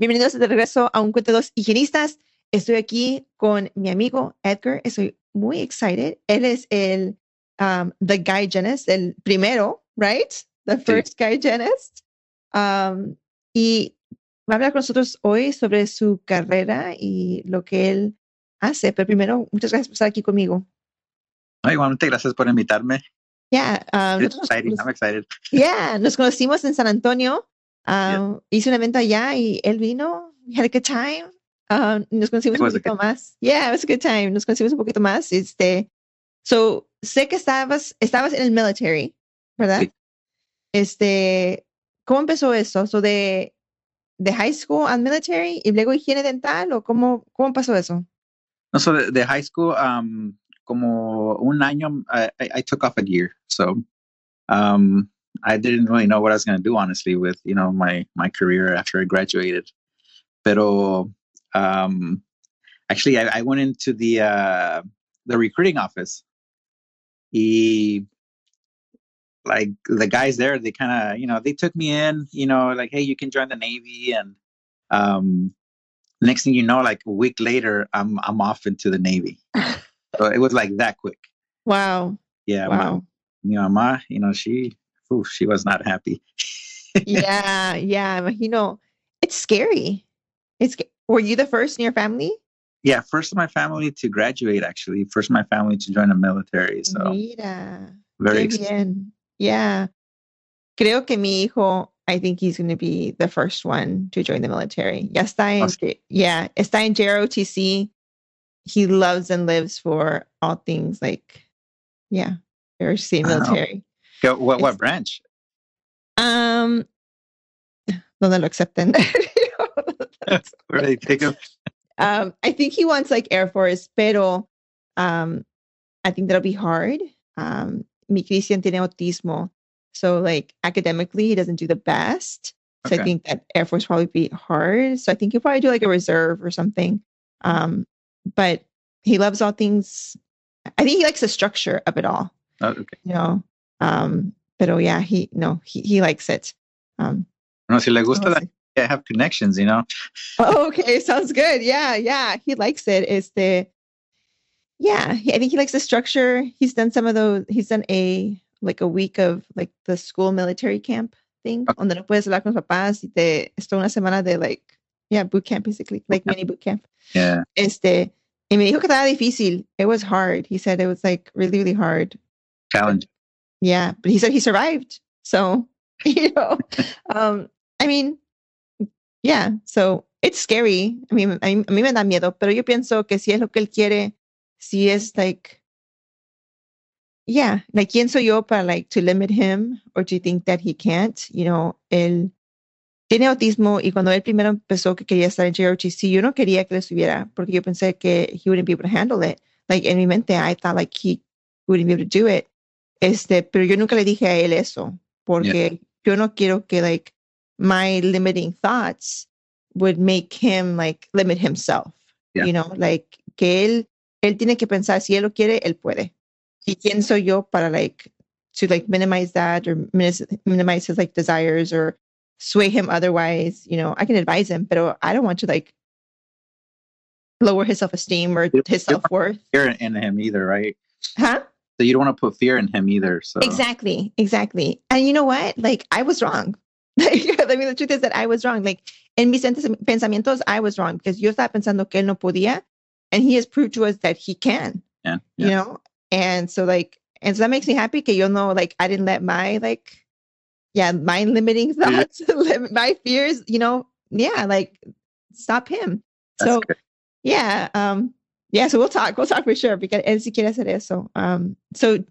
Bienvenidos de regreso a un cuento de dos higienistas. Estoy aquí con mi amigo Edgar. Estoy muy excited. Él es el um, the guy hygienist, el primero, right? The first guy hygienist. Um, y va a hablar con nosotros hoy sobre su carrera y lo que él hace. Pero primero, muchas gracias por estar aquí conmigo. No, igualmente, gracias por invitarme. Yeah, um, It's exciting. I'm excited. yeah, nos conocimos en San Antonio. Um, Hice un evento allá y él vino. We had a good time. Um, nos conocimos un poquito más. Yeah, it was a good time. Nos conocimos un poquito más. Este, so, sé que estabas, estabas en el military, ¿verdad? Sí. Este, ¿cómo empezó eso? So, de, de high school al military y luego higiene dental o cómo, cómo pasó eso? No, so de, de high school, um, como un año, I, I, I took off a year. So um, I didn't really know what I was going to do, honestly, with, you know, my, my career after I graduated. Pero um, actually, I, I went into the, uh, the recruiting office. He like the guys there, they kind of, you know, they took me in, you know, like, hey, you can join the Navy. And um, next thing you know, like a week later, I'm I'm off into the Navy. so it was like that quick. Wow. Yeah, my, you know, my you know, she ooh, she was not happy. yeah, yeah. You know, It's scary. It's were you the first in your family? Yeah, first of my family to graduate, actually. First of my family to join the military. So Mira, very bien. Yeah. Creo que mi hijo, I think he's going to be the first one to join the military. Yes, está en, Awesome. J- yeah, está en JROTC. He loves and lives for all things like, yeah, Wow. military. Go- what what branch? Um, donde lo acepten. Where they take him? um, I think he wants like Air Force, pero um, I think that'll be hard. Um, mi Christian tiene autismo, so like academically he doesn't do the best. So I think that Air Force probably be hard. So I think he'll probably do like a reserve or something. Um, but he loves all things. I think he likes the structure of it all. Oh, okay. You know. Um, but oh yeah, he no he he likes it. Um, No, si le gusta, we'll that, see. I have connections, you know. Oh, okay, sounds good. Yeah, yeah, he likes it. Is the yeah, he- I think he likes the structure. He's done some of those. He's done a like a week of like the school military camp thing, Okay. donde no puedes hablar con los papás y te una semana de like yeah boot camp basically like mini boot camp. Yeah. Este y me dijo que estaba difícil. It was hard. He said it was like really really hard. Challenge. Yeah, but he said he survived. So, you know, um, I mean, yeah, so it's scary. I mean, a mí, me da miedo, pero yo pienso que si es lo que él quiere, si es like, yeah, like, ¿quién soy yo para like to limit him or to think that he can't? You know, él tiene autismo y cuando él primero empezó que quería estar en JROTC, yo no quería que lo estuviera porque yo pensé que he wouldn't be able to handle it. Like, en mi mente, I thought like he wouldn't be able to do it. Este, pero yo nunca le dije a él eso, porque yo no quiero que like my limiting thoughts would make him like limit himself. Yeah. You know, like que él él tiene que pensar si él lo quiere, él puede. ¿Y quién soy yo para like to like minimize that or minimize his like desires or sway him otherwise? You know, I can advise him, but I don't want to like lower his self-esteem or his self-worth. Fear in him either, right? Huh? So you don't want to put fear in him either. So Exactly, exactly. And you know what? Like I was wrong. Like, I mean, the truth is that I was wrong. Like en mis pensamientos, I was wrong because yo estaba pensando que él no podía, and he has proved to us that he can. yeah, You know, and so like, and so that makes me happy. Que yo know, like, I didn't let my like, yeah, my limiting thoughts, lim- my fears, you know, yeah, like, stop him. That's so good. yeah, um, yeah. So we'll talk. We'll talk for sure because él sí quiere hacer eso. Um, so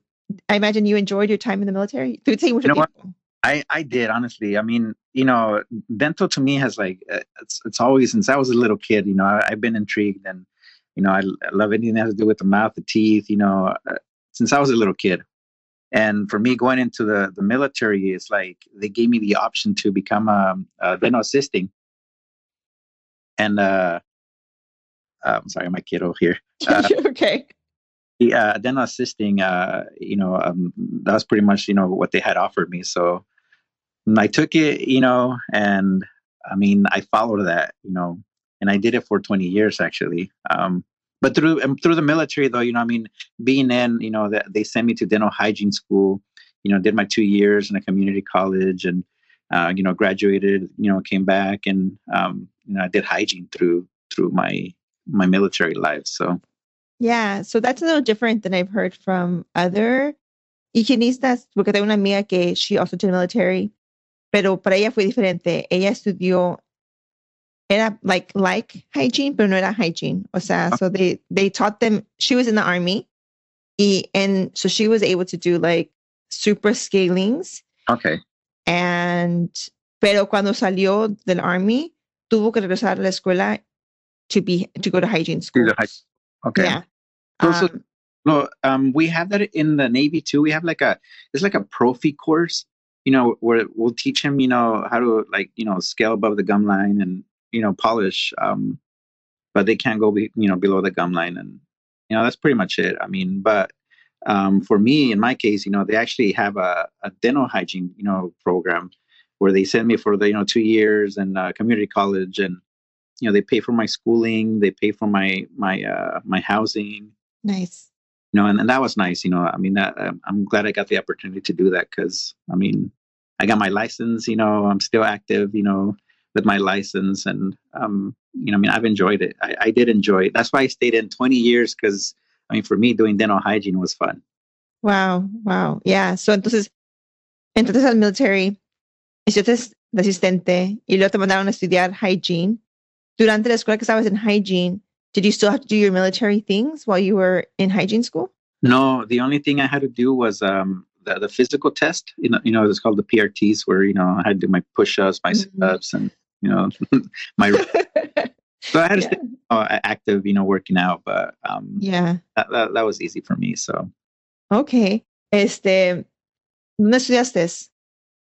I imagine you enjoyed your time in the military. Tú sí, mucho You know what? I I did honestly. I mean, you know, dental to me has like uh, it's it's always since I was a little kid. You know, I, have been intrigued and you know I, I, love anything that has to do with the mouth, the teeth. You know, uh, since I was a little kid. And for me, going into the the military is like they gave me the option to become a, a dental assisting. And uh, uh, I'm sorry, my kid over here. Uh, okay. Yeah, uh, dental assisting. Uh, you know, um, that was pretty much you know what they had offered me. So I took it, you know, and I mean, I followed that, you know, and I did it for 20 years actually. Um, but through um, through the military, though, you know, I mean, being in, you know, that they sent me to dental hygiene school. You know, did my two years in a community college, and uh, you know, graduated. You know, came back and um, you know, I did hygiene through through my my military life. So yeah, so that's a little different than I've heard from other higienistas, porque tengo una amiga que she also did military pero para ella fue diferente. Ella estudió, era like, like hygiene, pero no era hygiene. O sea, ah. so they, they taught them, she was in the army, y, and so she was able to do like super scalings. Okay. And, pero cuando salió del army, tuvo que regresar a la escuela to be, to go to hygiene school. Okay. Yeah. So, um, so no, um, we have that in the Navy too. We have like a, it's like a prophy course you know, where we'll teach him, you know, how to like, you know, scale above the gum line and, you know, polish. Um, but they can't go, be, you know, below the gum line. And, you know, that's pretty much it. I mean, but um, for me, in my case, you know, they actually have a, a dental hygiene, you know, program where they send me for the, you know, two years and uh, community college and, you know, they pay for my schooling, they pay for my, my, uh, my housing. Nice you know, and, and that was nice. You know, I mean, that, um, I'm glad I got the opportunity to do that because, I mean, I got my license. You know, I'm still active. You know, with my license, and um, you know, I mean, I've enjoyed it. I, I did enjoy it. That's why I stayed in 20 years because, I mean, for me, doing dental hygiene was fun. Wow, wow, yeah. So entonces, entonces al military, hiciste de asistente y luego te mandaron a estudiar hygiene. Durante la escuela que estabas en hygiene, did you still have to do your military things while you were in hygiene school? No, the only thing I had to do was um, the, the physical test. You know, you know, it's called the PRTs, where you know I had to do my push-ups, my mm-hmm. sit-ups, and you know, my. so I had to yeah. stay uh, active, you know, working out, but um, yeah, that, that, that was easy for me. So. Okay. Este, ¿dónde estudiaste?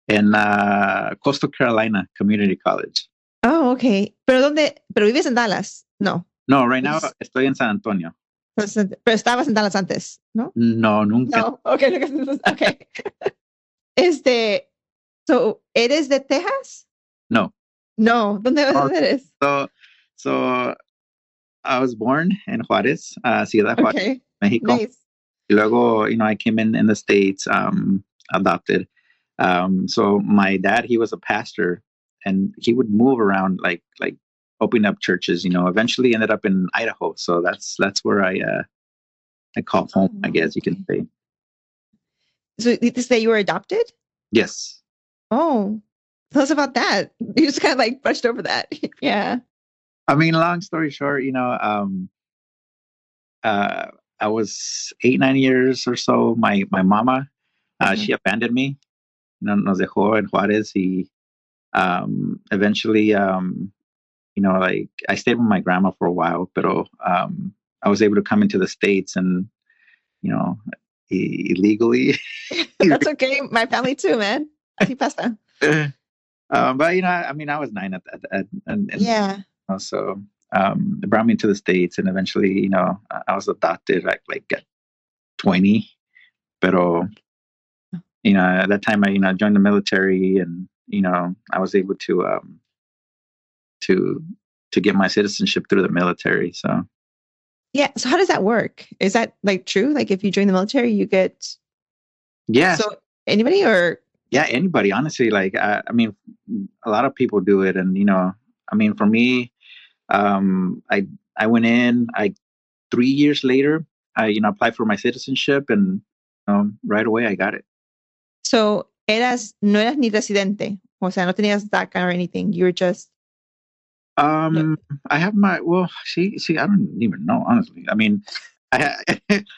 En uh, Coastal Carolina Community College. Oh, okay. Pero dónde? Pero vives en Dallas? No. No, right now estoy en San Antonio. Pero estabas en Dallas antes, ¿no? No, nunca. No, ok, ok. este, so, ¿eres de Texas? No. No, ¿dónde oh, eres? So, so, I was born in Juárez, uh, Ciudad Juárez, okay. Mexico. Nice. Y luego, you know, I came in in the States, um, adopted. Um, so my dad, he was a pastor and he would move around like, like opening up churches. You know, eventually ended up in Idaho, so that's that's where I uh, I call home. I guess you can say. So did you say you were adopted? Yes. Oh, tell us about that. You just kind of like brushed over that. yeah. I mean, long story short, you know, um, uh, I was eight, nine years or so. My my mama, uh, mm-hmm. she abandoned me. You know, nos dejó en Juárez. Y um, eventually, um, you know, like I stayed with my grandma for a while, but um, I was able to come into the states and, you know, illegally. That's okay. My family too, man. pasta. um, but you know, I mean, I was nine at that, and, and, yeah. You know, so um, they brought me to the states, and eventually, you know, I was adopted like like at twenty. Pero, you know, at that time, I you know joined the military, and you know, I was able to um, to to get my citizenship through the military. So yeah. So how does that work? Is that like true? Like if you join the military, you get yeah. So anybody or yeah, anybody. Honestly, like I, I mean, a lot of people do it, and you know, I mean, for me, um, I I went in. I three years later, I you know applied for my citizenship, and um, right away I got it. So eras no eras ni residente, o sea, no tenías DACA or anything. You were just um, I have my well. See, see, I don't even know honestly. I mean, I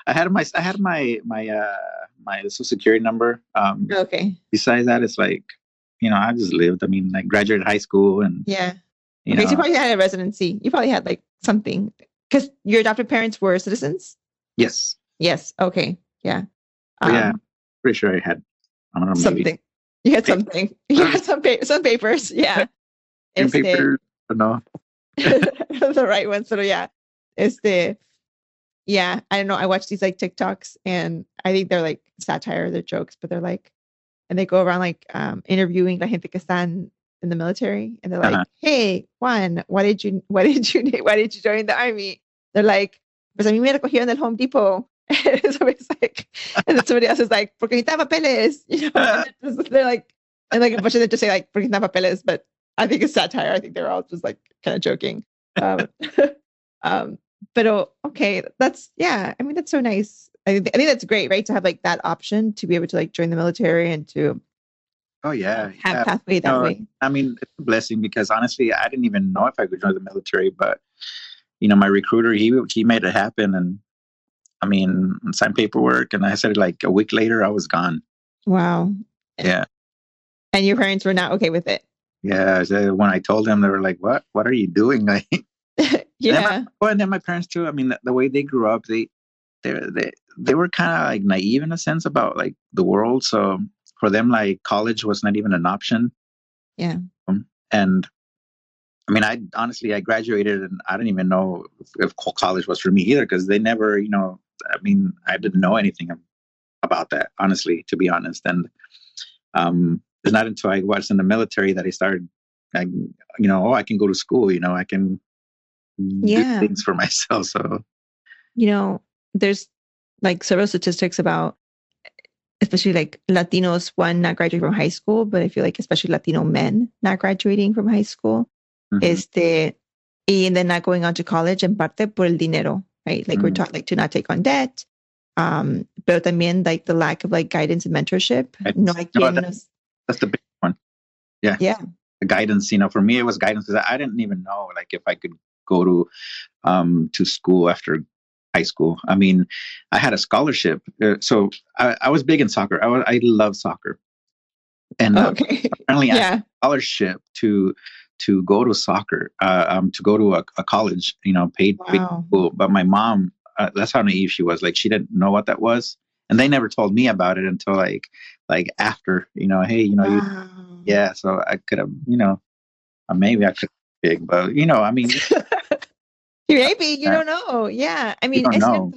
I had my I had my my uh my social security number. Um, Okay. besides that, it's like, you know, I just lived. I mean, I graduated high school and, Yeah. you okay, know, so you probably had a residency. You probably had like something because your adopted parents were citizens. yes. Yes. Okay. Yeah. But yeah, Um, pretty sure I had, I don't know, maybe something. You had something. You had some pa- some papers. Yeah. Este, paper, I the right ones. So yeah. Este, yeah. I don't know. I watch these like TikToks and I think they're like satire, they're jokes, but they're like, and they go around like um interviewing la gente que están in the military and they're like, Uh-huh. hey, Juan, why did you why did you why did you join the army? They're like, pues a mí me recogieron del Home Depot. And somebody's like, and then somebody else is like, porque necesita papeles. You know, and just- they're like, and like a bunch of them just say like, porque necesita papeles, but I think it's satire. I think they're all just like kind of joking. Um, um, pero okay, that's yeah. I mean, that's so nice. I think I think that's great, right? To have like that option to be able to like join the military and to Oh yeah. have yeah. pathway that No, way. I mean, it's a blessing because honestly, I didn't even know if I could join the military, but you know, my recruiter, he he made it happen, and I mean, signed paperwork, and I said like a week later, I was gone. Wow. Yeah, And your parents were not okay with it. yeah. So when I told them, they were like, "What? What are you doing?" Like, yeah. well, and then my parents too. I mean, the, the way they grew up, they they they they were kind of like naive in a sense about like the world. So for them, like college was not even an option. Yeah. Um, and I mean, I honestly, I graduated and I didn't even know if, if college was for me either because they never, you know, I mean, I didn't know anything about that, honestly, to be honest. And um, it's not until I was in the military that I started, I, you know, oh, I can go to school, you know, I can Yeah. do things for myself. So, you know, there's like several statistics about especially like Latinos, one not graduating from high school, but I feel like especially Latino men not graduating from high school. mhm. the and then not going on to college en parte por el dinero, right? Like we're Mm. taught like to not take on debt. Um, pero también like the lack of like guidance and mentorship. Right. No hay No, quien that- nos- that's the big one. Yeah. Yeah. The guidance, you know, for me, it was guidance because I didn't even know like if I could go to, um, to school after high school. I mean, I had a scholarship. Uh, so I, I was big in soccer. I was, I love soccer. And uh, okay. apparently I had a scholarship to, to go to soccer, uh, um, to go to a, a college, you know, paid, paid Wow. school. But my mom, uh, that's how naive she was. Like she didn't know what that was. And they never told me about it until like, like after, you know, hey, you know, you, yeah. So I could have, you know, uh, maybe I could big, but you know, I mean, Maybe you don't know. Yeah, I mean, cierto.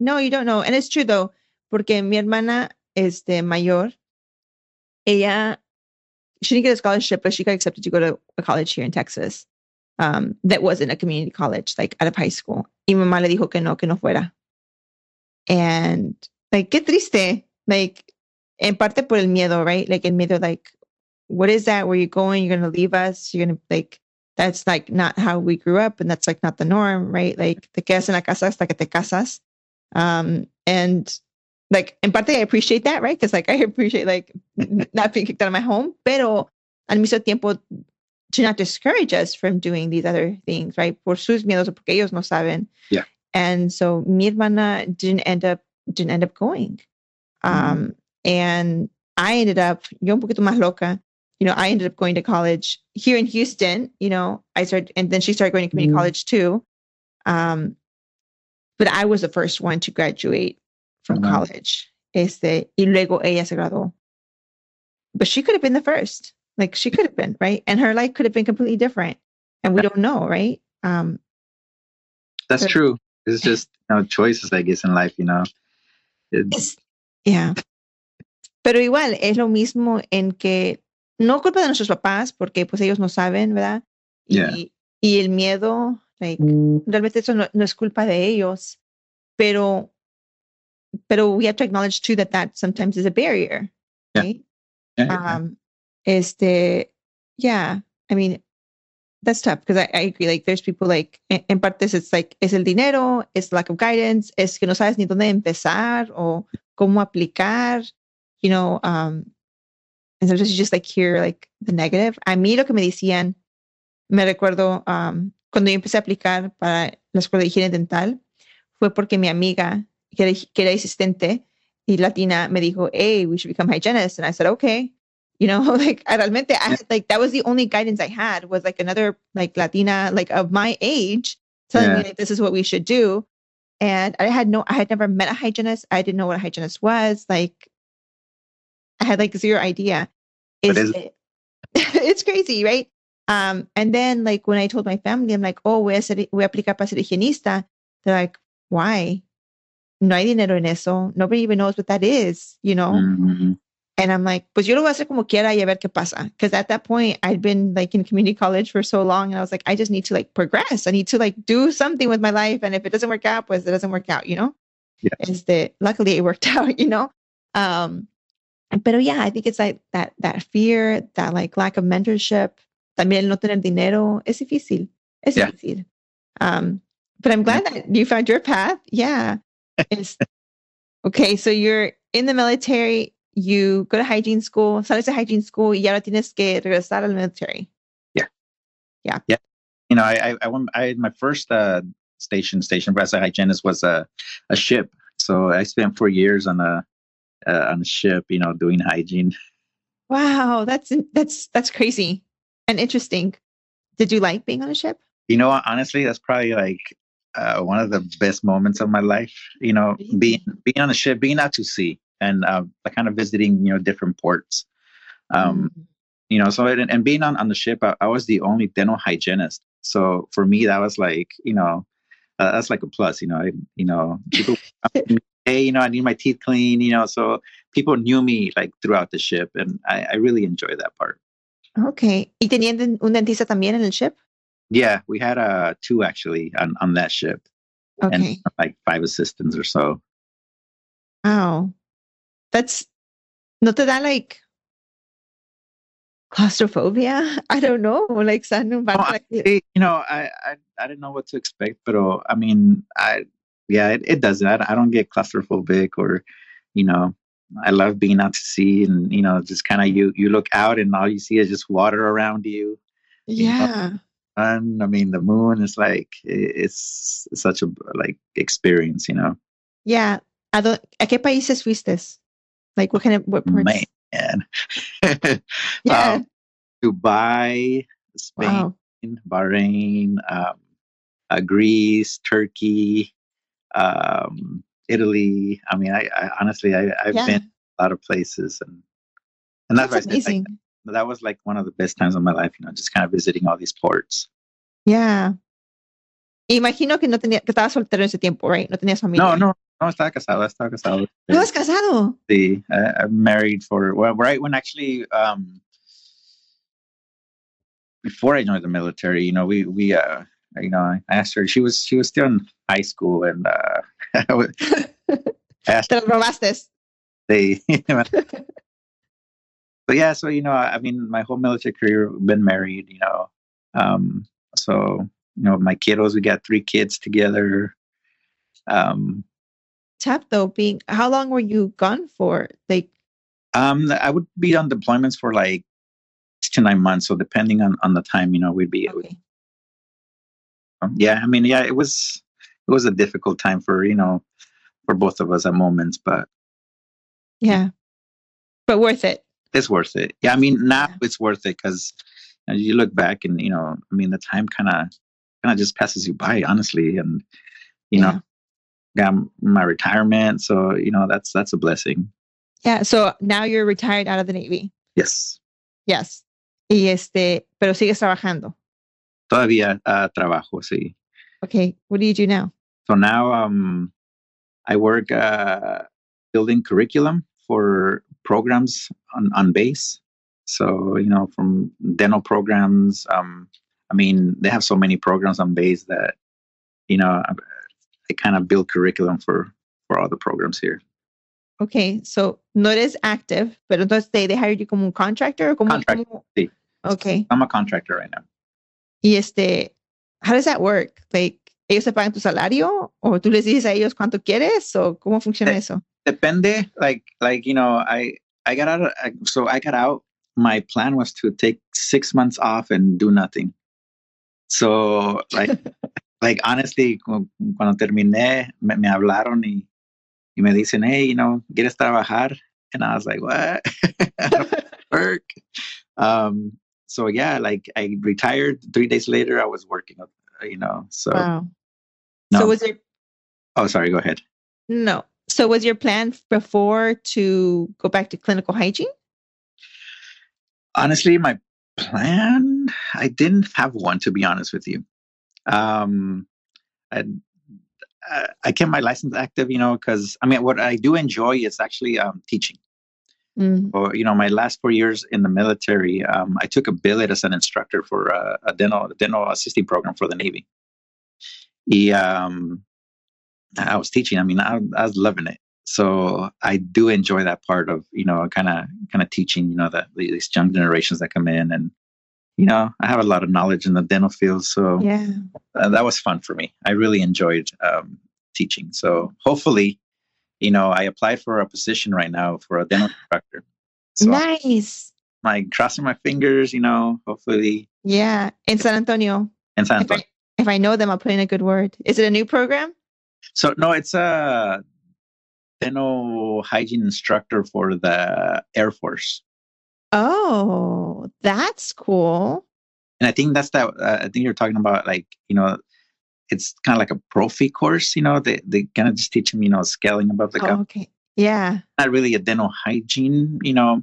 No, you don't know, and it's true though, porque mi hermana, este mayor, ella, she didn't get a scholarship, but she got accepted to go to a college here in Texas. Um, that wasn't a community college, like out of high school. Y mamá le dijo que no, que no fuera. And like, qué triste. Like, en parte por el miedo, right? Like, el miedo, like, what is that? Where you going? You're gonna leave us? You're gonna like that's like not how we grew up and that's like not the norm right like te quedas en la casa hasta que te casas um and like in parte I appreciate that right because like I appreciate like not being kicked out of my home pero al mismo tiempo to not discourage us from doing these other things right por sus miedos o porque ellos no saben Yeah. and so mi hermana didn't end up didn't end up going um and I ended up yo un poquito más loca you know, I ended up going to college here in Houston. You know, I started, and then she started going to community Mhm. college too. Um, but I was the first one to graduate from Wow. college. Este, y luego ella se graduó. But she could have been the first. Like she could have been, right? And her life could have been completely different. And we don't know, right? Um, that's But- true. It's just you know choices, I guess, in life. You know, It- es- yeah. Pero igual es lo mismo en que no culpa de nuestros papás porque pues ellos no saben, ¿verdad? Y, Yeah. y el miedo, like, realmente eso no, no es culpa de ellos, pero pero we have to acknowledge too that that sometimes is a barrier, Yeah. right? yeah. Um, este, yeah, I mean, that's tough because I, I agree. Like, there's people like, en, en partes it's like, es el dinero, es lack of guidance, es que no sabes ni dónde empezar o cómo aplicar, you know, um, and sometimes you just like hear like the negative. A mí lo que me decían, me recuerdo um, cuando yo empecé a aplicar para la escuela de higiene dental, fue porque mi amiga, que era, asistente, y Latina me dijo, hey, we should become hygienists. And I said, okay. You know, like I realmente, I had, like that was the only guidance I had was like another like Latina, like of my age, telling Yeah. me like this is what we should do. And I had no, I had never met a hygienist. I didn't know what a hygienist was. Like I had like zero idea. Is is- it, it's crazy, right? Um, and then like when I told my family, I'm like, oh, voy a, ser, voy a aplicar para ser higienista. They're like, why? No hay dinero en eso. Nobody even knows what that is, you know? Mhm. And I'm like, pues yo lo voy a hacer como quiera y a ver qué pasa. Because at that point, I'd been like in community college for so long. And I was like, I just need to like progress. I need to like do something with my life. And if it doesn't work out, pues it doesn't work out, you know? Yeah. Is that luckily it worked out, you know? Um, pero yeah, I think it's like that, that fear, that like lack of mentorship, también no tener dinero. Es difícil. Es Yeah. difícil. Um, but I'm glad that you found your path. Yeah. It's, okay. So you're in the military, you go to hygiene school, sales de hygiene school, y ahora tienes que regresar al military. Yeah. Yeah. Yeah. You know, I I, I went. I my first uh, station station as a hygienist was a a ship. So I spent four years on a uh, on a ship. You know, doing hygiene. Wow, that's that's that's crazy and interesting. Did you like being on a ship? You know, honestly, that's probably like uh, one of the best moments of my life. You know, being being on a ship, being out to sea, and uh, kind of visiting you know different ports. Um, Mm. you know, so and, and being on on the ship, I, I was the only dental hygienist. So for me, that was like you know, uh, that's like a plus. You know, I, you know, people. Hey, you know, I need my teeth clean. You know, so people knew me like throughout the ship, and I, I really enjoy that part. Okay. ¿Y tenían un dentista también en el ship? Yeah, we had uh two actually on on that ship. Okay. and like five assistants or so. Wow. That's not that da like claustrophobia? I don't know. Like un barco I- you know, I, I I didn't know what to expect, but uh, I mean, I yeah, it, it doesn't. I, I don't get claustrophobic or, you know, I love being out to sea and you know, just kind of you you look out and all you see is just water around you. yeah. And I mean, the moon is like it's such a like experience, you know. Yeah. ¿A, dó- ¿A qué países fuiste? Like what kind of what parts? Man, Yeah. um, Dubai, Spain. wow. Bahrain, um, uh, Greece, Turkey, um, Italy. I mean, I, I honestly, I, I've Yeah. been a lot of places, and and that's, That's why I said, like, that was like one of the best times of my life. You know, just kind of visiting all these ports. Yeah. Imagino que no tenía que estaba soltero en ese tiempo, right? No tenías familia. No, no, no, estaba casado, estaba casado. ¿No has casado? Sí, I, I'm married for well, right when actually um before I joined the military, you know, we we uh you know, I asked her. She was she was still in high school, and uh, I was- asked Te lo they but yeah so you know i mean my whole military career been married you know um so you know my kiddos we got three kids together um Tough though, being how long were you gone for? Like um i would be on deployments for like six to nine months so depending on on the time you know we'd be okay. um, yeah i mean yeah it was it was a difficult time for you know for both of us at moments but Yeah. But worth it. It's worth it. Yeah, I mean now Yeah. it's worth it because you look back and you know, I mean the time kind of kind of just passes you by, honestly, and you know, got my retirement, so you know that's that's a blessing. Yeah. So now you're retired out of the Navy. Yes, Yes. Y este, pero sigues trabajando. todavía uh, trabajo, sí. Okay. What do you do now? So now um, I work uh, building curriculum for programs on on base. So you know, from dental programs. Um, I mean, they have so many programs on base that you know I kind of build curriculum for for all the programs here. Okay. So no eres active, pero entonces they, they hired you como un contractor or como, Contract, como- sí. Okay. I'm a contractor right now. Y este, how does that work? Like, ellos te pagan tu salario o tú les dices a ellos cuánto quieres o cómo funciona Eh, eso? Depende, like like you know, I I got out. So I got out. My plan was to take six months off and do nothing. So like like honestly, cu- cuando terminé, me, me hablaron y y me dicen, hey, you know, ¿quieres trabajar? And I was like, what? work. Um, so yeah, like I retired. Three days later, I was working. You know, so. Wow. No. So was it? Oh, sorry. Go ahead. no? So was your plan before to go back to clinical hygiene? honestly my plan i didn't have one to be honest with you. Um i I- kept my license active you know because i mean what i do enjoy is actually um, teaching. Mm, or you know my last four years in the military um, i took a billet as an instructor for a, a dental dental assisting program for the navy. Y, um, i was teaching i mean I, I was loving it so i do enjoy that part of you know kind of kind of teaching you know that these young generations that come in and you know i have a lot of knowledge in the dental field so yeah. uh, that was fun for me. I really enjoyed um, teaching. So hopefully, you know, I applied for a position right now for a dental instructor. So I'm nice. like crossing my fingers, you know, hopefully Yeah. In San Antonio. in San If Antonio. I, if I know them, I'll put in a good word. Is it a new program? So no, it's a dental hygiene instructor for the Air Force. Oh, that's cool. And I think that's that. Uh, I think you're talking about like, you know, it's kind of like a prophy course, you know, they, they kind of just teach them, you know, scaling above the Oh, cup. okay. Yeah. not really a dental hygiene, you know,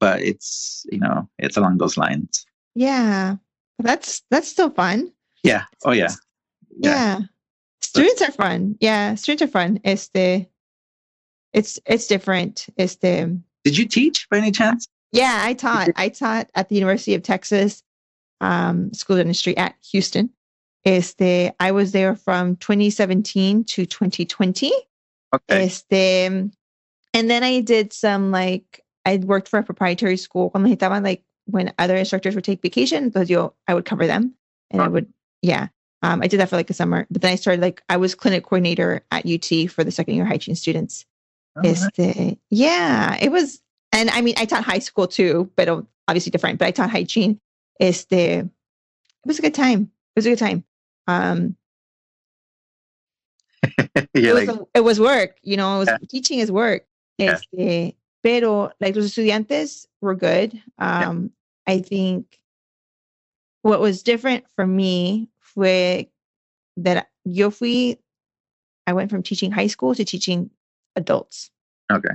but it's you know it's along those lines. Yeah. That's that's still fun. Yeah. Oh yeah. Yeah. Students are fun. Yeah, students are fun. It's the it's it's different. It's the Did you teach by any chance? yeah, I taught. I taught at the University of Texas um, School of Dentistry at Houston. Este, I was there from 2017 to 2020. Okay. Este, and then I did some like I worked for a proprietary school. Cuando like when other instructors would take vacation, entonces yo I would cover them, and I Oh. would yeah. Um, I did that for like a summer, but then I started like I was clinic coordinator at UT for the second year hygiene students. All right. Este, yeah, it was, and I mean, I taught high school too, but obviously different. But I taught hygiene. Is Este, it was a good time. It was a good time. Um, yeah, it was like, it was work. You know, it was, Yeah. teaching is work. Yeah. Este, pero like los estudiantes were good. Um, I think what was different for me fue that yo fui. I went from teaching high school to teaching adults. Okay.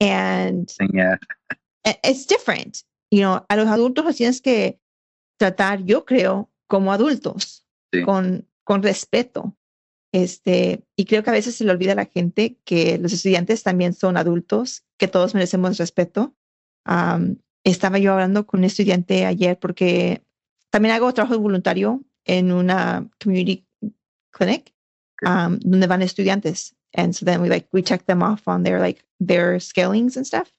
And yeah. e- it's different. You know, a los adultos los tienes que tratar, yo creo, como adultos, Sí. con, con respeto. Este, y creo que a veces se le olvida a la gente que los estudiantes también son adultos, que todos merecemos respeto. Am, estaba yo hablando con un estudiante ayer porque también hago trabajo voluntario en una community clinic um, donde van estudiantes. And so then we like, we check them off on their like their scalings and stuff.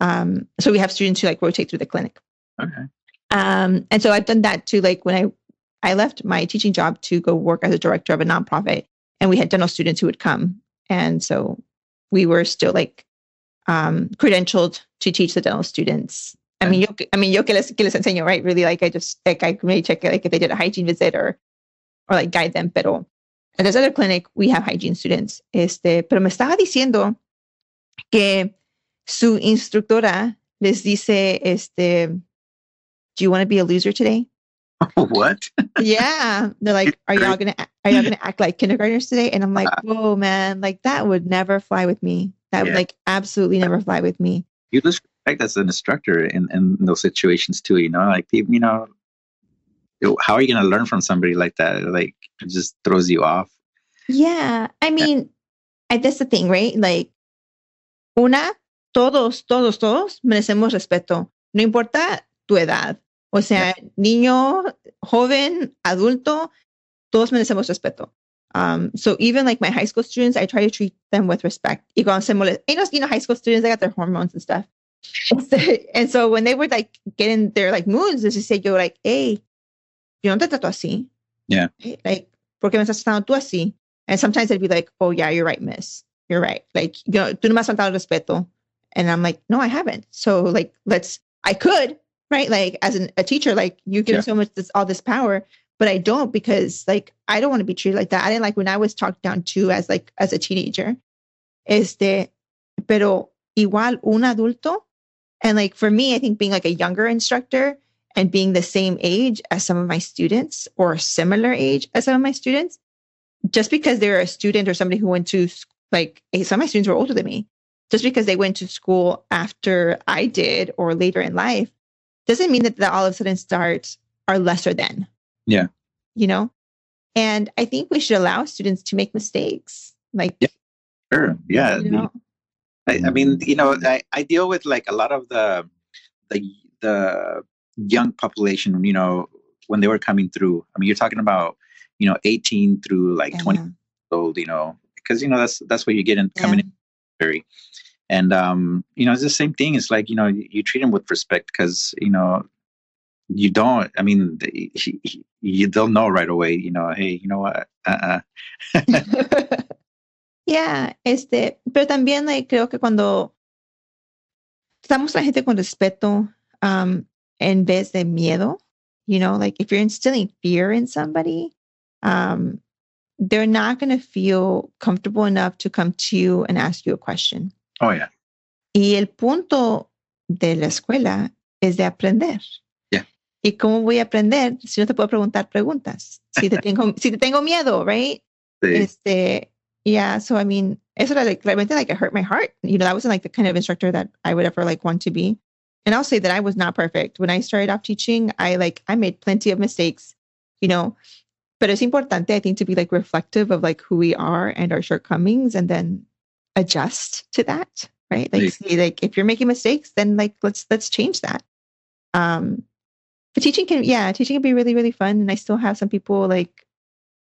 Um, so we have students who like rotate through the clinic. Okay. Um, and so I've done that too. Like when I I left my teaching job to go work as a director of a nonprofit, and we had dental students who would come, and so we were still like um, credentialed to teach the dental students. I mean, yo, I mean, yo que les, que les enseño, right? Really, like I just like I may check like if they did a hygiene visit or or like guide them. Pero at this other clinic, we have hygiene students. Este, pero me estaba diciendo que su instructora les dice, este, do you want to be a loser today? what? yeah. They're like, are y'all gonna are y'all gonna act like kindergartners today? And I'm like, uh-huh. whoa, man, like that would never fly with me. That would like absolutely never fly with me. You lose respect as an instructor in, in those situations too. You know, like people, you know, how are you going to learn from somebody like that? Like, it just throws you off. Yeah. I mean, I, that's the thing, right? Like, una, todos, todos, todos merecemos respeto. No importa tu edad. O sea, niño, joven, adulto, todos merecemos respeto. Um, so even like my high school students, I try to treat them with respect. Y cuando se molest- you know, you know, high school students, they got their hormones and stuff. and so when they would like get in their like moods, they just say, yo like, hey, yo no te trato así. Yeah. Like, ¿por qué me estás tratando tú así? And sometimes they'd be like, oh, yeah, you're right, miss. You're right. Like, you know, tú no me has faltado respeto. And I'm like, no, I haven't. So, like, let's, I could, right? Like, as an, a teacher, like, you give Yeah. so much this, all this power, but I don't because, like, I don't want to be treated like that. I didn't like when I was talked down to as, like, as a teenager. Este, pero igual un adulto. And like for me, I think being like a younger instructor and being the same age as some of my students or similar age as some of my students, just because they're a student or somebody who went to like some of my students were older than me, just because they went to school after I did or later in life, doesn't mean that the all of a sudden starts are lesser than. Yeah. You know? And I think we should allow students to make mistakes. Like yeah. Sure. Yeah. You know? I, I mean, mm. you know, I, I deal with like a lot of the the the young population, you know, when they were coming through. I mean, you're talking about, you know, 18 through like Yeah. 20 old, you know, because you know that's that's what you get in coming in very and um you know it's the same thing it's like you know you, you treat them with respect because you know you don't i mean they- he- he- you they'll know right away you know hey you know what uh-uh. yeah, este, pero también like, creo que cuando estamos a la gente con respeto um, en vez de miedo, you know, like if you're instilling fear in somebody, um, they're not going to feel comfortable enough to come to you and ask you a question. oh yeah Y el punto de la escuela es de aprender. Yeah. ¿Y cómo voy a aprender si no te puedo preguntar preguntas? Si te tengo, si te tengo miedo, right? Sí. Este, yeah. So I mean, eso era like realmente like it hurt my heart. You know, that wasn't like the kind of instructor that I would ever like want to be. And I'll say that I was not perfect when I started off teaching. I like I made plenty of mistakes, you know. But it's importante, I think, to be like reflective of like who we are and our shortcomings, and then adjust to that, right? Like, Yeah. see, like if you're making mistakes, then like let's let's change that. Um, but teaching can, yeah, teaching can be really really fun. And I still have some people like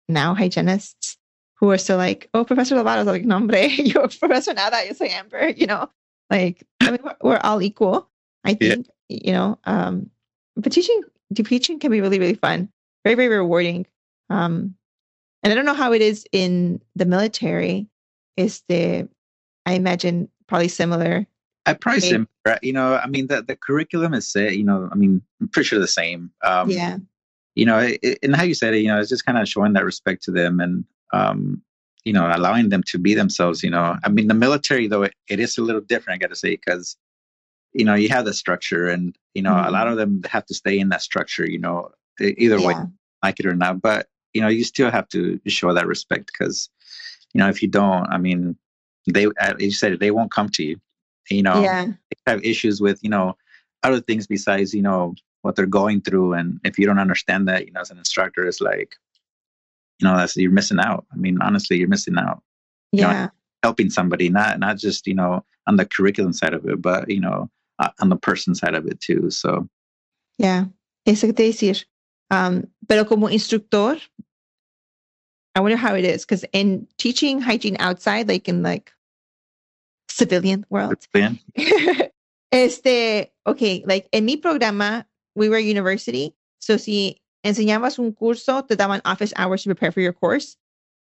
now hygienists who are still like, oh, Professor Lovato, like, no, hombre, you're Professor Nada, yo soy Amber, you know, like, I mean, we're, we're all equal, I Yeah. think, you know, um, but teaching, teaching can be really, really fun, very, very rewarding. Um, and I don't know how it is in the military. Is the, I imagine probably similar. i probably Okay. similar you know i mean the, the curriculum is set you know i mean i'm pretty sure the same um yeah. you know, it- and how you said it, you know, it's just kind of showing that respect to them and, um, you know, allowing them to be themselves. You know, I mean, the military though it, it is a little different, I got to say, because, you know, you have the structure, and you know, a lot of them have to stay in that structure. You know, either way, like it or not. But you know, you still have to show that respect because, you know, if you don't, I mean, they, as you said, they won't come to you. You know, Yeah. they have issues with you know other things besides you know what they're going through and if you don't understand that you know as an instructor it's like you know that's you're missing out. I mean honestly you're missing out. You know, Yeah. helping somebody not not just you know on the curriculum side of it but you know uh, on the person side of it too so. Yeah, eso que te decir. Um, pero como instructor, I wonder how it is because in teaching hygiene outside, like in like civilian world, Ben, este, okay, like in mi programa, we were university, so si enseñabas un curso, te daban office hours to prepare for your course.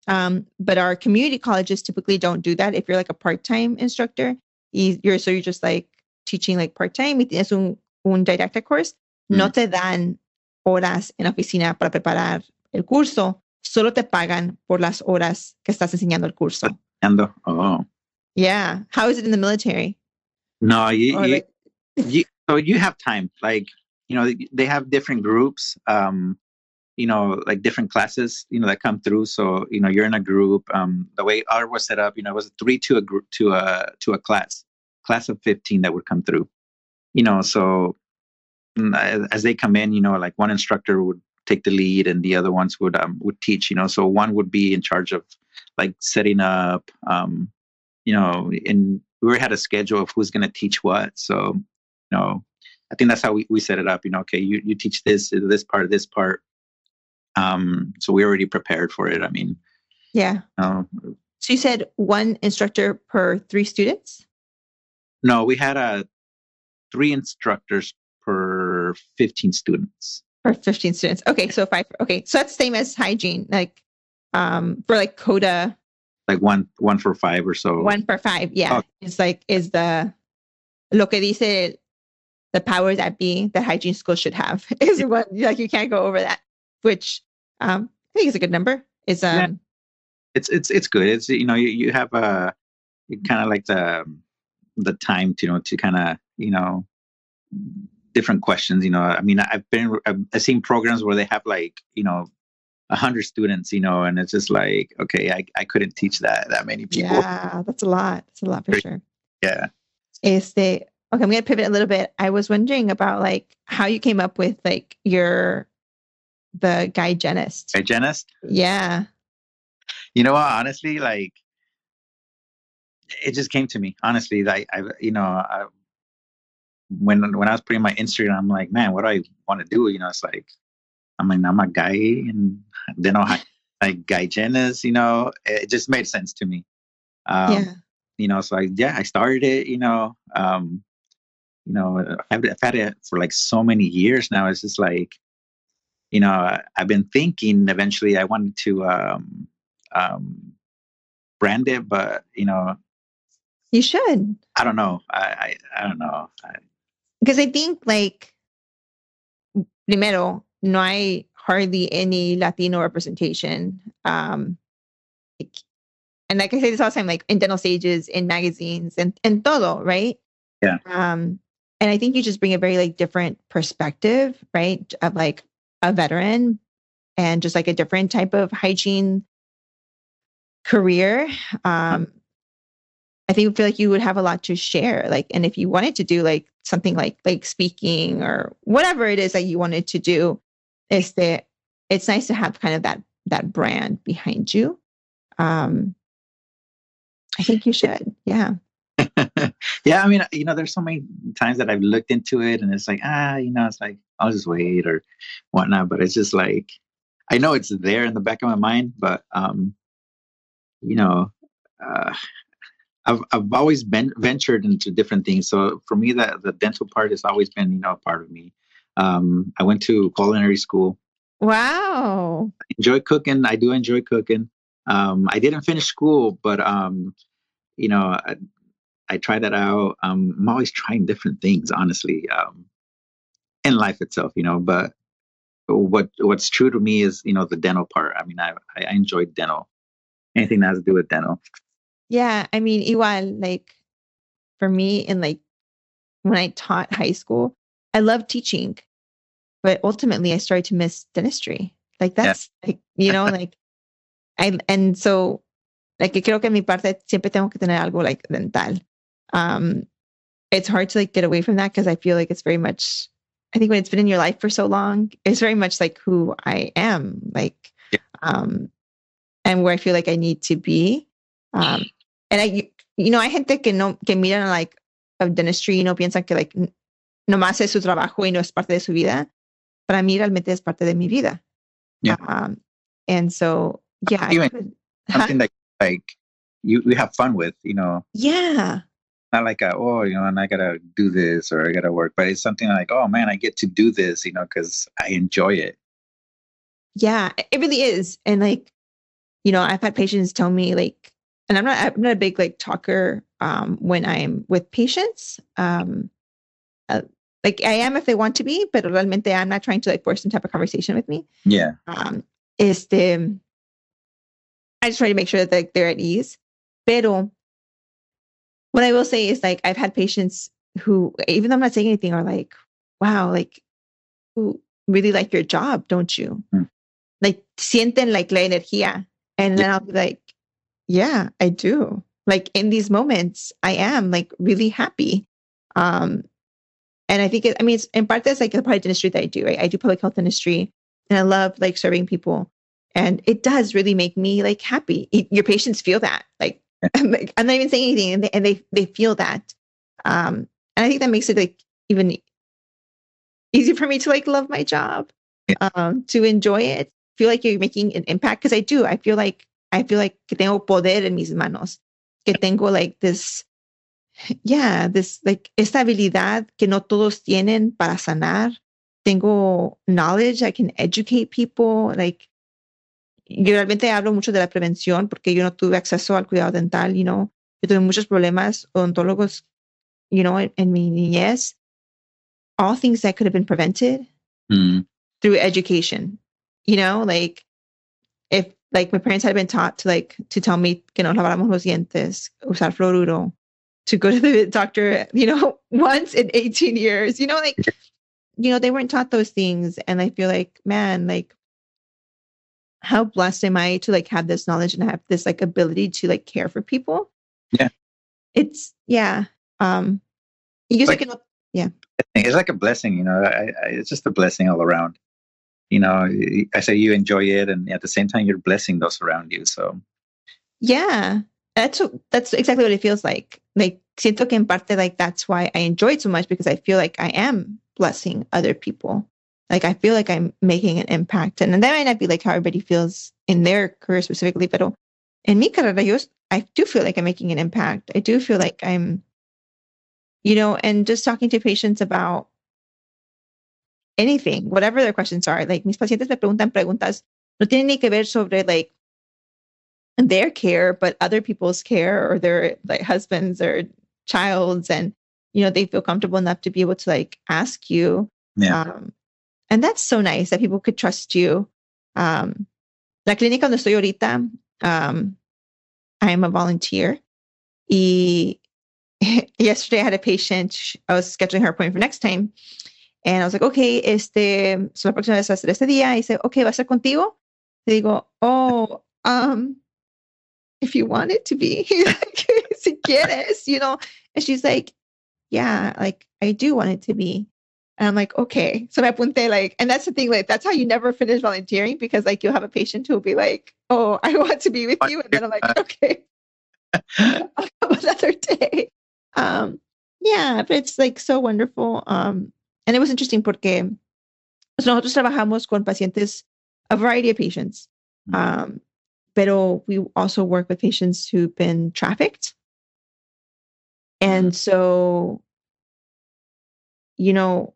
Um, but our community colleges typically don't do that. If you're like a part-time instructor, you're so you're just like teaching like part-time y tienes un, un didactic course, no te dan horas en la oficina para preparar el curso, solo te pagan por las horas que estás enseñando el curso. Ando. oh Yeah. How is it in the military? no you, you, like, you so you have time like you know they- have different groups um you know like different classes you know that come through. So you know you're in a group um the way ours was set up you know it was three to a group to a to a class class of 15 that would come through. You know so mm, as, as they come in you know like one instructor would take the lead and the other ones would um would teach you know so one would be in charge of like setting up um you know and we had a schedule of who's going to teach what. So you know i think that's how we, we set it up you know okay you, you teach this this part this part um so we already prepared for it i mean yeah. no So you said one instructor per three students? no we had uh three instructors per 15 students Or 15 students. Okay, so five. Okay, so that's the same as hygiene, like um for like CODA, like one one for five or so one per five. Yeah. Oh. It's like is the lo que dice the powers that be that hygiene school should have is what like you can't go over that, which um I think is a good number. Is Yeah. um it's it's it's good it's you know you, you have a kind of like the the time to you know to kind of you know different questions. You know, I mean, I've been I've seen programs where they have like you know a hundred students, you know, and it's just like, okay, I, I couldn't teach that that many people. Yeah, that's a lot. That's a lot for sure. Yeah. Este, okay, I'm gonna pivot a little bit. I was wondering about like how you came up with like your the guygienist. Hygienist? Yeah. You know what? Honestly, like it just came to me. Honestly, like I, you know, I, when when I was putting my Instagram, I'm like, man, what do I want to do? You know, it's like, I'm like I'm a guy, and then I like guygienist. You know, it just made sense to me. Um, yeah. You know, so I, yeah, I started it. You know, um, you know, I've, I've had it for like so many years now. It's just like, you know, I've been thinking eventually I wanted to um, um, brand it, but you know, you should. I don't know. I I, I don't know. I, because I think like primero no hay hardly any Latino representation. Um, like, and like I say this all the time, like in dental stages, in magazines, and and todo, right? Yeah. Um, and I think you just bring a very like different perspective, right? Of like a veteran and just like a different type of hygiene career. Um, I think feel like you would have a lot to share. Like, and if you wanted to do like something like like speaking or whatever it is that you wanted to do, is that it's nice to have kind of that that brand behind you. Um, I think you should. Yeah. yeah, I mean, you know, there's so many times that I've looked into it and it's like, ah, you know, it's like I'll just wait or whatnot. But it's just like I know it's there in the back of my mind, but um, you know, uh, I've I've always been ventured into different things. So for me, that the dental part has always been you know a part of me. Um, I went to culinary school. Wow. I enjoy cooking. I do enjoy cooking. Um, I didn't finish school, but um, you know, I, I try that out. Um, I'm always trying different things, honestly, um, in life itself. You know, but what what's true to me is you know the dental part. I mean, I I enjoy dental. Anything that has to do with dental. Yeah, I mean, igual, like for me, in like when I taught high school, I loved teaching, but ultimately I started to miss dentistry. Like that's yeah. like, you know, like I, and so, like, creo que mi parte siempre tengo que tener algo like dental. Um, it's hard to like get away from that because I feel like it's very much, I think when it's been in your life for so long, it's very much like who I am, like, yeah. um, and where I feel like I need to be. Um, and I, you know, hay gente que no, que miran like of dentistry y no piensan que like nomás es su trabajo y no es parte de su vida. Para mí realmente es parte de mi vida. Yeah. Um, and so, yeah. Even could, something huh? that like you, we have fun with, you know. Yeah. Not like, a, oh, you know, and I gotta do this or I gotta work, but it's something like, oh man, I get to do this, you know, because I enjoy it. Yeah, it really is. And like, you know, I've had patients tell me like, and I'm not I'm not a big like talker um, when I'm with patients. Um, uh, like I am if they want to be, but realmente I'm not trying to like force some type of conversation with me. Yeah. Um, este, I just try to make sure that like, they're at ease. Pero what I will say is like I've had patients who, even though I'm not saying anything, are like, "Wow, like, who really like your job, don't you?" Mm. Like sienten like la energía, and then. I'll be like, yeah, I do. Like in these moments, I am like really happy. Um, and I think it, I mean, it's in part that's like the part of dentistry that I do. Right? I do public health dentistry, and I love like serving people, and it does really make me like happy. Your patients feel that. Like I'm, not even saying anything, and they and they, they feel that. Um, and I think that makes it like even easy for me to like love my job, yeah. um, to enjoy it, feel like you're making an impact because I do. I feel like I feel like que tengo poder en mis manos, que tengo like this, yeah, this like esta habilidad que no todos tienen para sanar. Tengo knowledge, I can educate people, like yo realmente hablo mucho de la prevención porque yo no tuve acceso al cuidado dental, you know, yo tuve muchos problemas odontólogos, you know, en, en mi niñez. All things that could have been prevented mm. through education, you know, like if like my parents had been taught to like to tell me que nos laváramos los dientes, usar fluoruro, to go to the doctor, you know, once in 18 years. You know, like you know, they weren't taught those things. And I feel like, man, like how blessed am I to like have this knowledge and have this like ability to like care for people? Yeah. It's yeah. Um you guys Like- can yeah. It's like a blessing, you know. I, I, it's just a blessing all around. You know, I say you enjoy it, and at the same time, you're blessing those around you. So Yeah. That's that's exactly what it feels like. Like siento que en parte like that's why I enjoy it so much because I feel like I am blessing other people. Like I feel like I'm making an impact. And, that might not be like how everybody feels in their career specifically, but mi carrera I do feel like I'm making an impact. I do feel like I'm you know, and just talking to patients about anything, whatever their questions are. Like mis pacientes me preguntan preguntas no tienen ni que ver sobre like their care, but other people's care or their like husbands or child's, and you know they feel comfortable enough to be able to like ask you. yeah, Um, and that's so nice that people could trust you. Um, la clínica donde estoy ahorita, um, I am a volunteer. Y yesterday I had a patient. I was scheduling her appointment for next time. And I was like, okay, este, so la próxima vez va a ser este día. Y dice, okay, va a ser contigo. Le digo, oh, um, if you want it to be, si quieres, you know. And she's like, yeah, like I do want it to be. And I'm like, okay. So me apunté like, and that's the thing, like that's how you never finish volunteering because like you'll have a patient who will be like, oh, I want to be with you. And then I'm like, okay, another day. Um, yeah, but it's like so wonderful. Um, and it was interesting porque pues, nosotros trabajamos con pacientes, a variety of patients. Mhm. Um, pero we also work with patients who've been trafficked. And so, you know,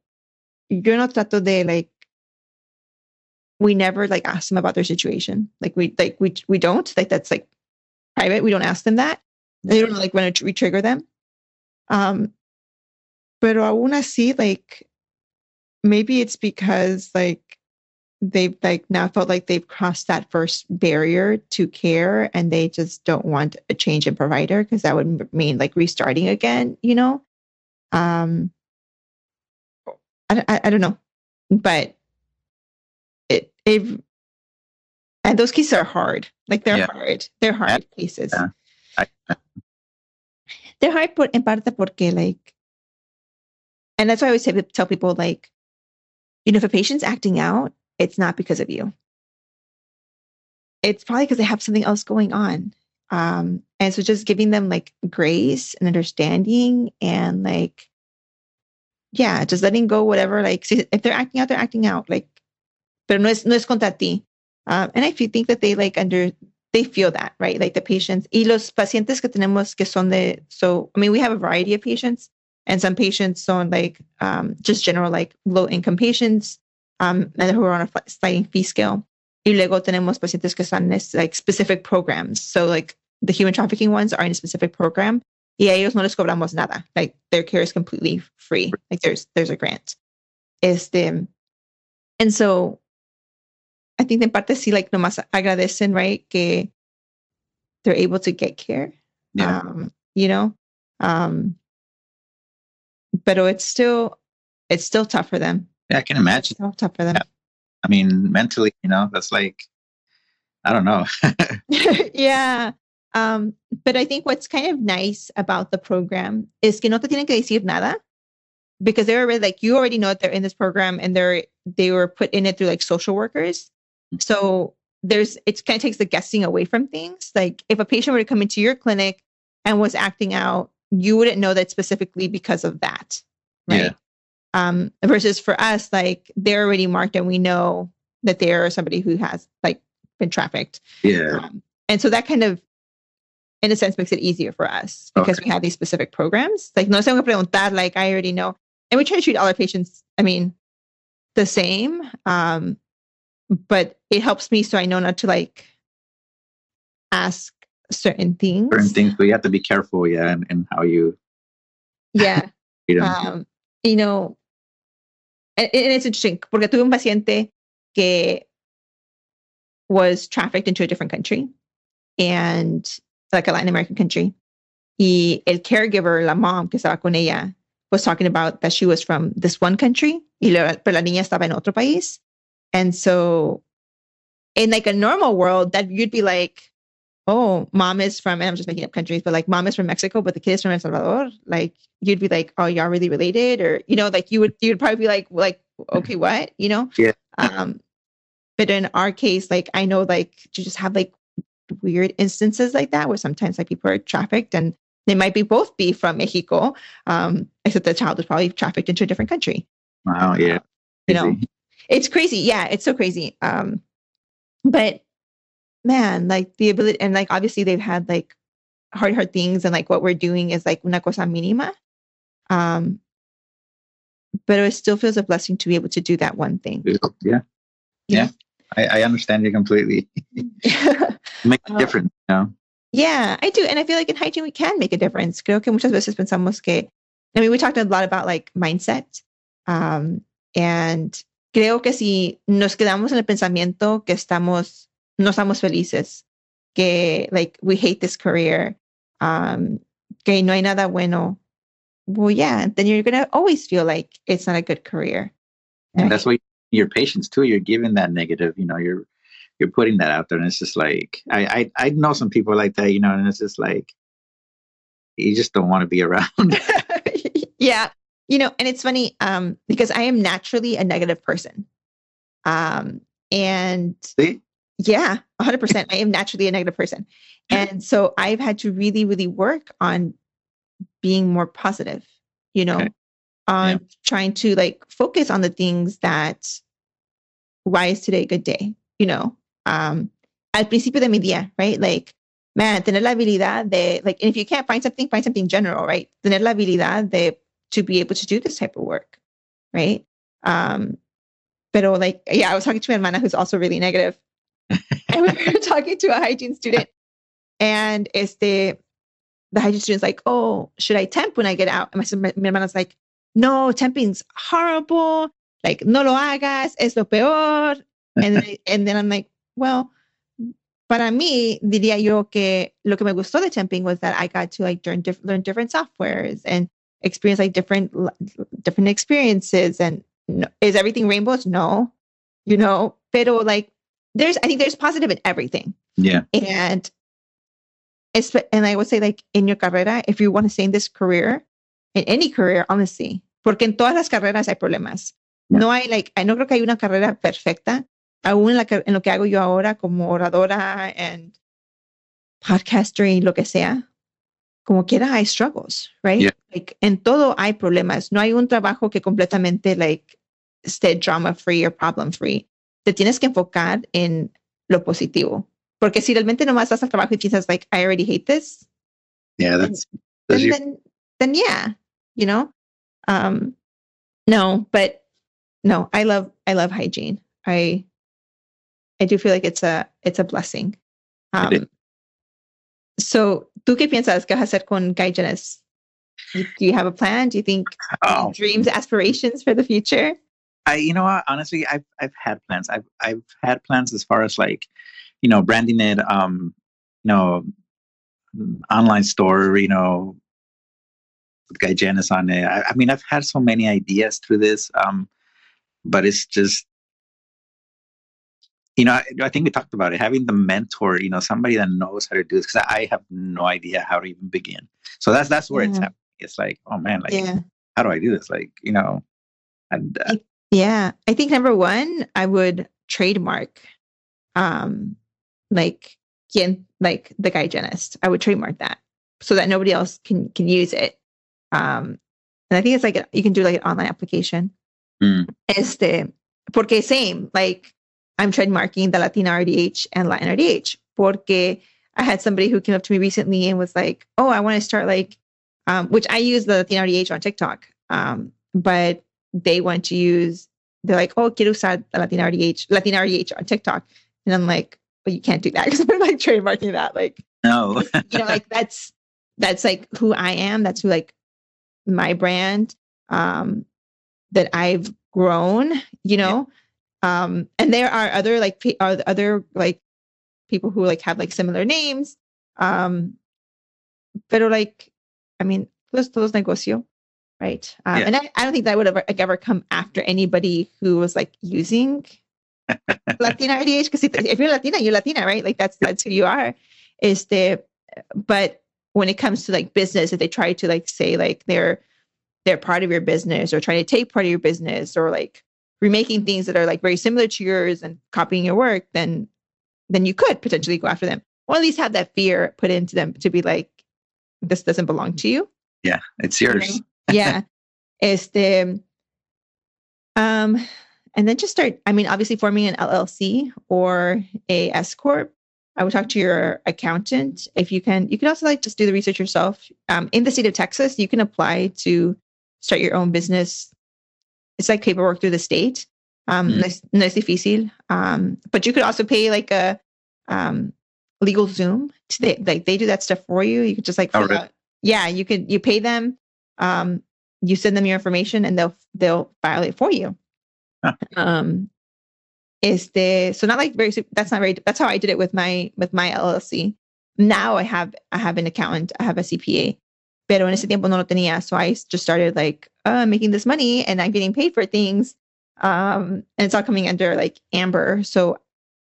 yo no trato de like, we never like ask them about their situation. Like we like we we don't like that's like private. We don't ask them that. They don't like to re trigger them. Um, pero aún así, like maybe it's because like they've like now felt like they've crossed that first barrier to care and they just don't want a change in provider because that would mean like restarting again, you know? Um, I, don't- I, I don't know, but it, it, and those cases are hard. Like they're Yeah. hard. They're hard cases. Yeah. I- They're hard por, en parte porque like, and that's why I always say, tell people like, you know, if a patient's acting out, it's not because of you. It's probably because they have something else going on. Um, and so just giving them like grace and understanding and like, yeah, just letting go whatever, like if they're acting out, they're acting out. Like, pero no es, no es contra ti. Um, and I feel, think that they like under, they feel that, right? Like the patients y los pacientes que tenemos que son de, so, I mean, we have a variety of patients and some patients son like um, just general like low income patients um, and who are on a sliding fee scale. Y luego tenemos pacientes que están en like specific programs. So like the human trafficking ones are in a specific program. Y a ellos no les cobramos nada. Like their care is completely free. Like there's there's a grant. Este, and so I think en parte sí like nomás agradecen, right? Que they're able to get care. Yeah. Um, you know? Um, but it's still it's still tough for them. yeah, I can It's imagine. still tough for them. I mean, mentally, you know, that's like, I don't know. yeah. Um, but I think what's kind of nice about the program is que no te tienen que decir nada because they're already like you already know that they're in this program and they're they were put in it through like social workers. So there's it kind of takes the guessing away from things. Like if a patient were to come into your clinic and was acting out, you wouldn't know that specifically because of that. Right. Yeah. Um, versus for us, like they're already marked and we know that they're somebody who has like been trafficked. yeah. Um, and so that kind of, in a sense, makes it easier for us because Okay. we have these specific programs. Like, no tengo que preguntar, like, I already know. And we try to treat all our patients, I mean, the same. Um, but it helps me so I know not to like ask certain things. Certain things, but you have to be careful, yeah, and, and how you, Yeah. you know, um, you know, and, and it's interesting porque tuve un paciente que was trafficked into a different country and like a Latin American country. Y el caregiver, la mom que estaba con ella, was talking about that she was from this one country, y la, pero la niña estaba en otro país. And so in like a normal world, that you'd be like, oh, mom is from, and I'm just making up countries, but like mom is from Mexico, but the kid is from El Salvador. Like you'd be like, oh, y'all really related? Or, you know, like you would, you would probably be like, like, okay, what, you know? Yeah. Um, but in our case, like I know like to just have like weird instances like that where sometimes like people are trafficked and they might be both be from Mexico, um, except the child was probably trafficked into a different country. Wow. Yeah. You know, it's crazy. Yeah, it's so crazy. Um, but man, like the ability and like obviously they've had like hard, hard things, and like what we're doing is like una cosa mínima. Um, but it still feels a blessing to be able to do that one thing. Yeah. Yeah. I, I understand you completely. Make a Uh, difference, you know? Yeah, I do. And I feel like in hygiene, we can make a difference. Creo que muchas veces pensamos que, I mean, we talked a lot about like mindset. Um, and creo que si nos quedamos en el pensamiento que estamos, no estamos felices, que like we hate this career, um, que no hay nada bueno, well, yeah, then you're going to always feel like it's not a good career. And that's why your patients too, you're giving that negative, you know, you're you're putting that out there and it's just like I I, I know some people like that, you know, and it's just like you just don't want to be around. yeah. You know, and it's funny um, because I am naturally a negative person. Um, and See? yeah, 100%. I am naturally a negative person. And so I've had to really, really work on being more positive, you know, Okay. On Yeah. trying to like focus on the things that, why is today a good day? You know, um, al principio de mi día, right? Like, man, tener la habilidad de, like, and if you can't find something, find something general, right? Tener la habilidad de, to be able to do this type of work, right? Um, pero like, yeah, I was talking to my hermana who's also really negative. and we were talking to a hygiene student and este, the hygiene student's like, oh, should I temp when I get out? And my, my hermana's like, no, temping's horrible. Like, no lo hagas, es lo peor. And then, and then I'm like, well, para mí, diría yo que lo que me gustó de temping was that I got to like learn, diff- learn different softwares and experience like different different experiences. And no, is everything rainbows? No, you know, pero like there's I think there's positive in everything. yeah. And and I would say like in your carrera, if you want to stay in this career, in any career, honestly, porque en todas las carreras hay problemas. No hay like, no creo que hay una carrera perfecta. Aún en, la, que- en lo que hago yo ahora como oradora and podcaster y lo que sea, como quiera hay struggles, right? Yeah. Like en todo hay problemas. No hay un trabajo que completamente like esté drama free or problem free. Te tienes que enfocar en lo positivo. Porque si realmente nomás vas al trabajo y piensas like, I already hate this, Yeah, that's, then, that's your, then, then yeah, you know? Um, no, but no, I love, I love hygiene. I, I do feel like it's a, it's a blessing. Um, so, ¿tú qué piensas que hacer con Guy Do you have a plan? Do you think oh, dreams, aspirations for the future? I you know what honestly I've I've had plans I've I've had plans as far as like you know branding it um you know online store you know with guygienist on it I, I mean I've had so many ideas through this um but it's just you know I, I think we talked about it having the mentor you know somebody that knows how to do this because I, I have no idea how to even begin so that's that's where it's happening it's like oh man like Yeah. how do I do this like you know and uh, Yeah, I think number one, I would trademark, um, like like the guygienist. I would trademark that so that nobody else can can use it. Um, and I think it's like a, you can do like an online application. Mm. Este, porque same, like I'm trademarking the Latina RDH and Latin RDH. Porque I had somebody who came up to me recently and was like, "Oh, I want to start like," um, which I use the Latina RDH on TikTok, um, but they want to use they're like oh quiero usar the latina rdh latina rdh on tiktok and i'm like well you can't do that because i'm like trademarking that like no you know like that's that's like who i am that's who like my brand um that i've grown you know Um, and there are other like are other like people who like have like similar names. Um, pero like, I mean, todos todos negocio, right? Um, Yeah. And I, I don't think that would ever like, ever come after anybody who was like using Latina RDH because if you're Latina, you're Latina, right? Like that's that's who you are. Is the but when it comes to like business, if they try to like say like they're they're part of your business or trying to take part of your business or like remaking things that are like very similar to yours and copying your work, then then you could potentially go after them. Or at least have that fear put into them to be like, this doesn't belong to you. Yeah, it's you know? yours. yeah. Este, um, and then just start, I mean, obviously forming an LLC or a S Corp. I would talk to your accountant if you can. You can also like just do the research yourself. Um, in the state of Texas, you can apply to start your own business. It's like paperwork through the state. Um, Mm. es- no es difícil. Um, but you could also pay like a um, LegalZoom. To they, like they do that stuff for you. You could just like Oh, fill really? out. Yeah, you could. You pay them. Um, you send them your information, and they'll they'll file it for you. Huh. Um, is the so not like very that's not very that's how I did it with my with my LLC. Now I have I have an accountant, I have a CPA. Pero en ese tiempo no lo tenía, so i just started like uh, making this money and I'm getting paid for things. Um, and it's all coming under like Amber. So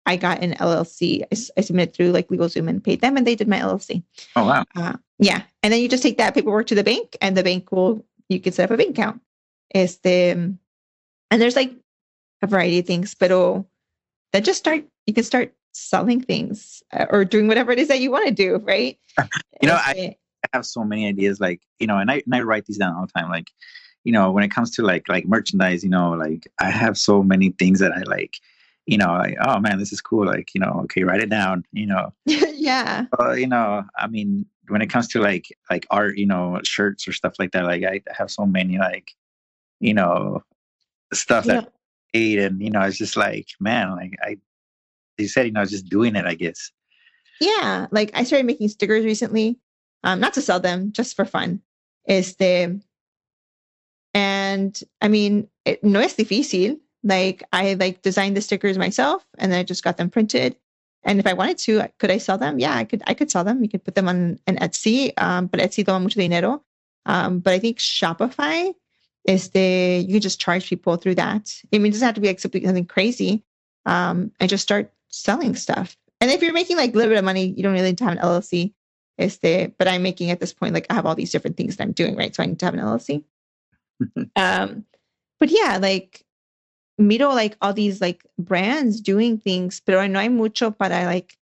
I got an LLC. I submitted through like LegalZoom and paid them, and they did my LLC. Oh wow. Uh, yeah. And then you just take that paperwork to the bank and the bank will, you can set up a bank account. Este, and there's like a variety of things, but oh, then just start, you can start selling things uh, or doing whatever it is that you want to do. Right. You know, I- I have so many ideas, like you know, and I and I write these down all the time. Like, you know, when it comes to like like merchandise, you know, like I have so many things that I like. You know, like, oh man, this is cool. Like, you know, okay, write it down. You know, yeah. uh, you know, I mean, when it comes to like like art, you know, shirts or stuff like that, like I have so many like, you know, stuff Yeah. that and you know, it's just like, man, like I, you said, you know, just doing it, I guess. Yeah, like I started making stickers recently, um, not to sell them, just for fun. Este, and I mean, it, no es difícil. Like I like designed the stickers myself, and then I just got them printed. And if I wanted to, I- could I sell them? Yeah, I could. I could sell them. You could put them on an Etsy, um, but Etsy toma mucho dinero. Um, but I think Shopify is the you just charge people through that. I mean, it doesn't have to be like something something crazy. Um, and just start selling stuff. And if you're making like a little bit of money, you don't really need to have an LLC. Este, but I'm making at this point, like I have all these different things that I'm doing, right? So I need to have an LLC. um, but yeah, like miro like all these like brands doing things, pero no hay mucho para like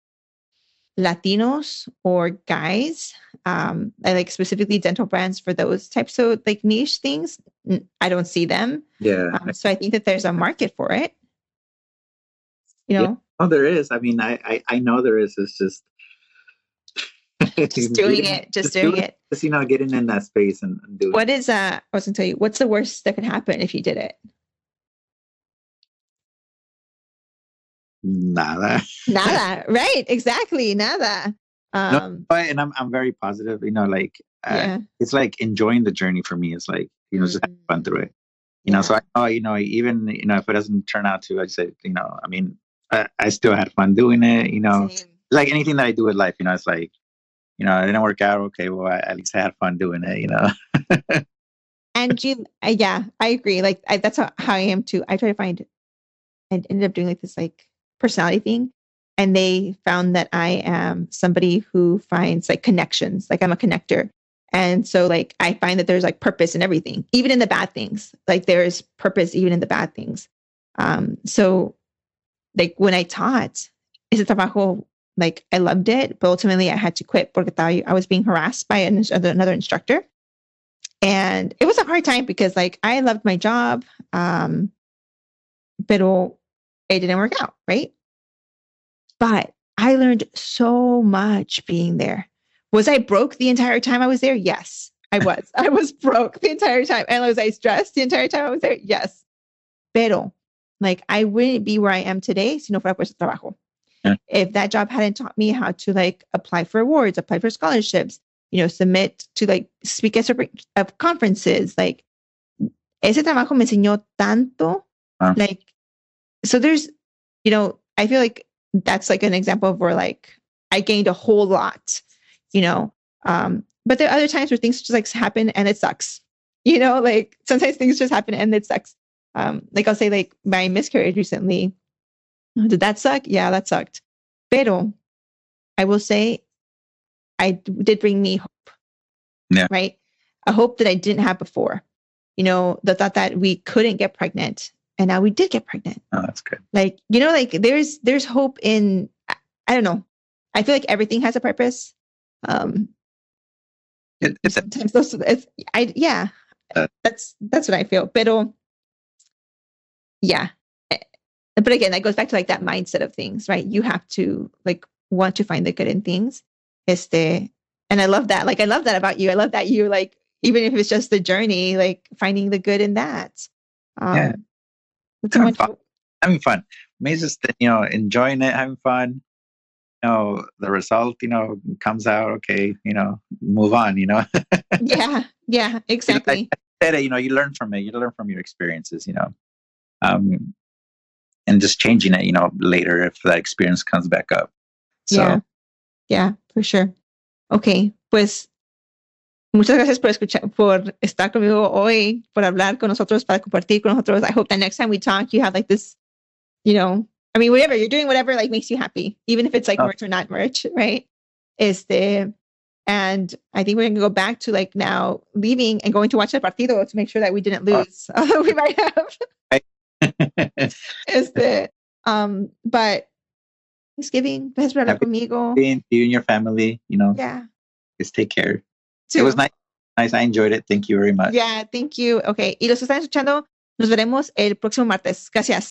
Latinos or guys. Um, I like specifically dental brands for those types of like niche things. I don't see them. Yeah. Um, so I think that there's a market for it. You Yeah. know, Oh, there is. I mean, I I, I know there is. It's just just doing it, just doing it. Just you know, getting in that space and, and doing. What is uh I was gonna tell you, what's the worst that could happen if you did it? Nada. Nada, right? Exactly, nada. Um But and I'm I'm very positive. You know, like uh, yeah. it's like enjoying the journey for me. It's like you know, just have Mhm. fun through it. You know, so I know you know even you know if it doesn't turn out to, I say you know, I mean, I, I still had fun doing it. You know, Same. like anything that I do with life, you know, it's like, you know, it didn't work out. Okay, well, I, at least I had fun doing it. You know. And you, uh, yeah, I agree. Like I, that's how, how I am too. I try to find, and ended up doing like this like personality thing, and they found that I am somebody who finds like connections. Like I'm a connector, and so like I find that there's like purpose in everything, even in the bad things. Like there is purpose even in the bad things. Um, so like when I taught, is ese trabajo, like I loved it, but ultimately I had to quit porque I was being harassed by an, another instructor and it was a hard time because like I loved my job, um, pero it didn't work out, right? But I learned so much being there. Was I broke the entire time I was there? Yes, I was. I was broke the entire time. And was I stressed the entire time I was there? Yes. Pero like I wouldn't be where I am today si no fuera por ese trabajo. Yeah. If that job hadn't taught me how to like apply for awards, apply for scholarships, you know, submit to like speak at of conferences, like ese trabajo me enseñó tanto, Wow. like so there's, you know, I feel like that's like an example of where like I gained a whole lot, you know. Um, but there are other times where things just like happen and it sucks. You know, like sometimes things just happen and it sucks. Um, like I'll say like my miscarriage recently. Did that suck? Yeah, that sucked. Pero I will say I did bring me hope. Yeah. Right. A hope that I didn't have before. You know, the thought that we couldn't get pregnant and now we did get pregnant. Oh, that's good. Like, you know, like there's there's hope in I, don't know. I feel like everything has a purpose. Um It, it's sometimes those it's I yeah. Uh, that's that's what I feel. Pero yeah. Eh, But again, that goes back to like that mindset of things, right? You have to like want to find the good in things. Este and I love that. Like I love that about you. I love that you like even if it's just the journey, like finding the good in that. Um Yeah. Having fun. having fun. Maybe just you know enjoying it, having fun. You know the result. You know comes out okay. You know move on. You know. yeah, yeah, exactly. said it, you know you learn from it. You learn from your experiences. You know, um, and just changing it. You know later if that experience comes back up. So Yeah, yeah, for sure. Ok, pues muchas gracias por escuchar, por estar conmigo hoy, por hablar con nosotros, para compartir con nosotros. I hope that next time we talk, you have like this, you know, I mean, whatever you're doing, whatever like makes you happy, even if it's like Oh. merch or not merch, right? Este, and I think we're gonna go back to like now leaving and going to watch the partido to make sure that we didn't Oh. lose. we might have. Este, um, but Thanksgiving, gracias por hablar Happy conmigo. you and your family. You know, Yeah. just take care. It was nice. Nice. I enjoyed it. Thank you very much. Yeah, thank you. Okay. Y los que están escuchando, nos veremos el próximo martes. Gracias.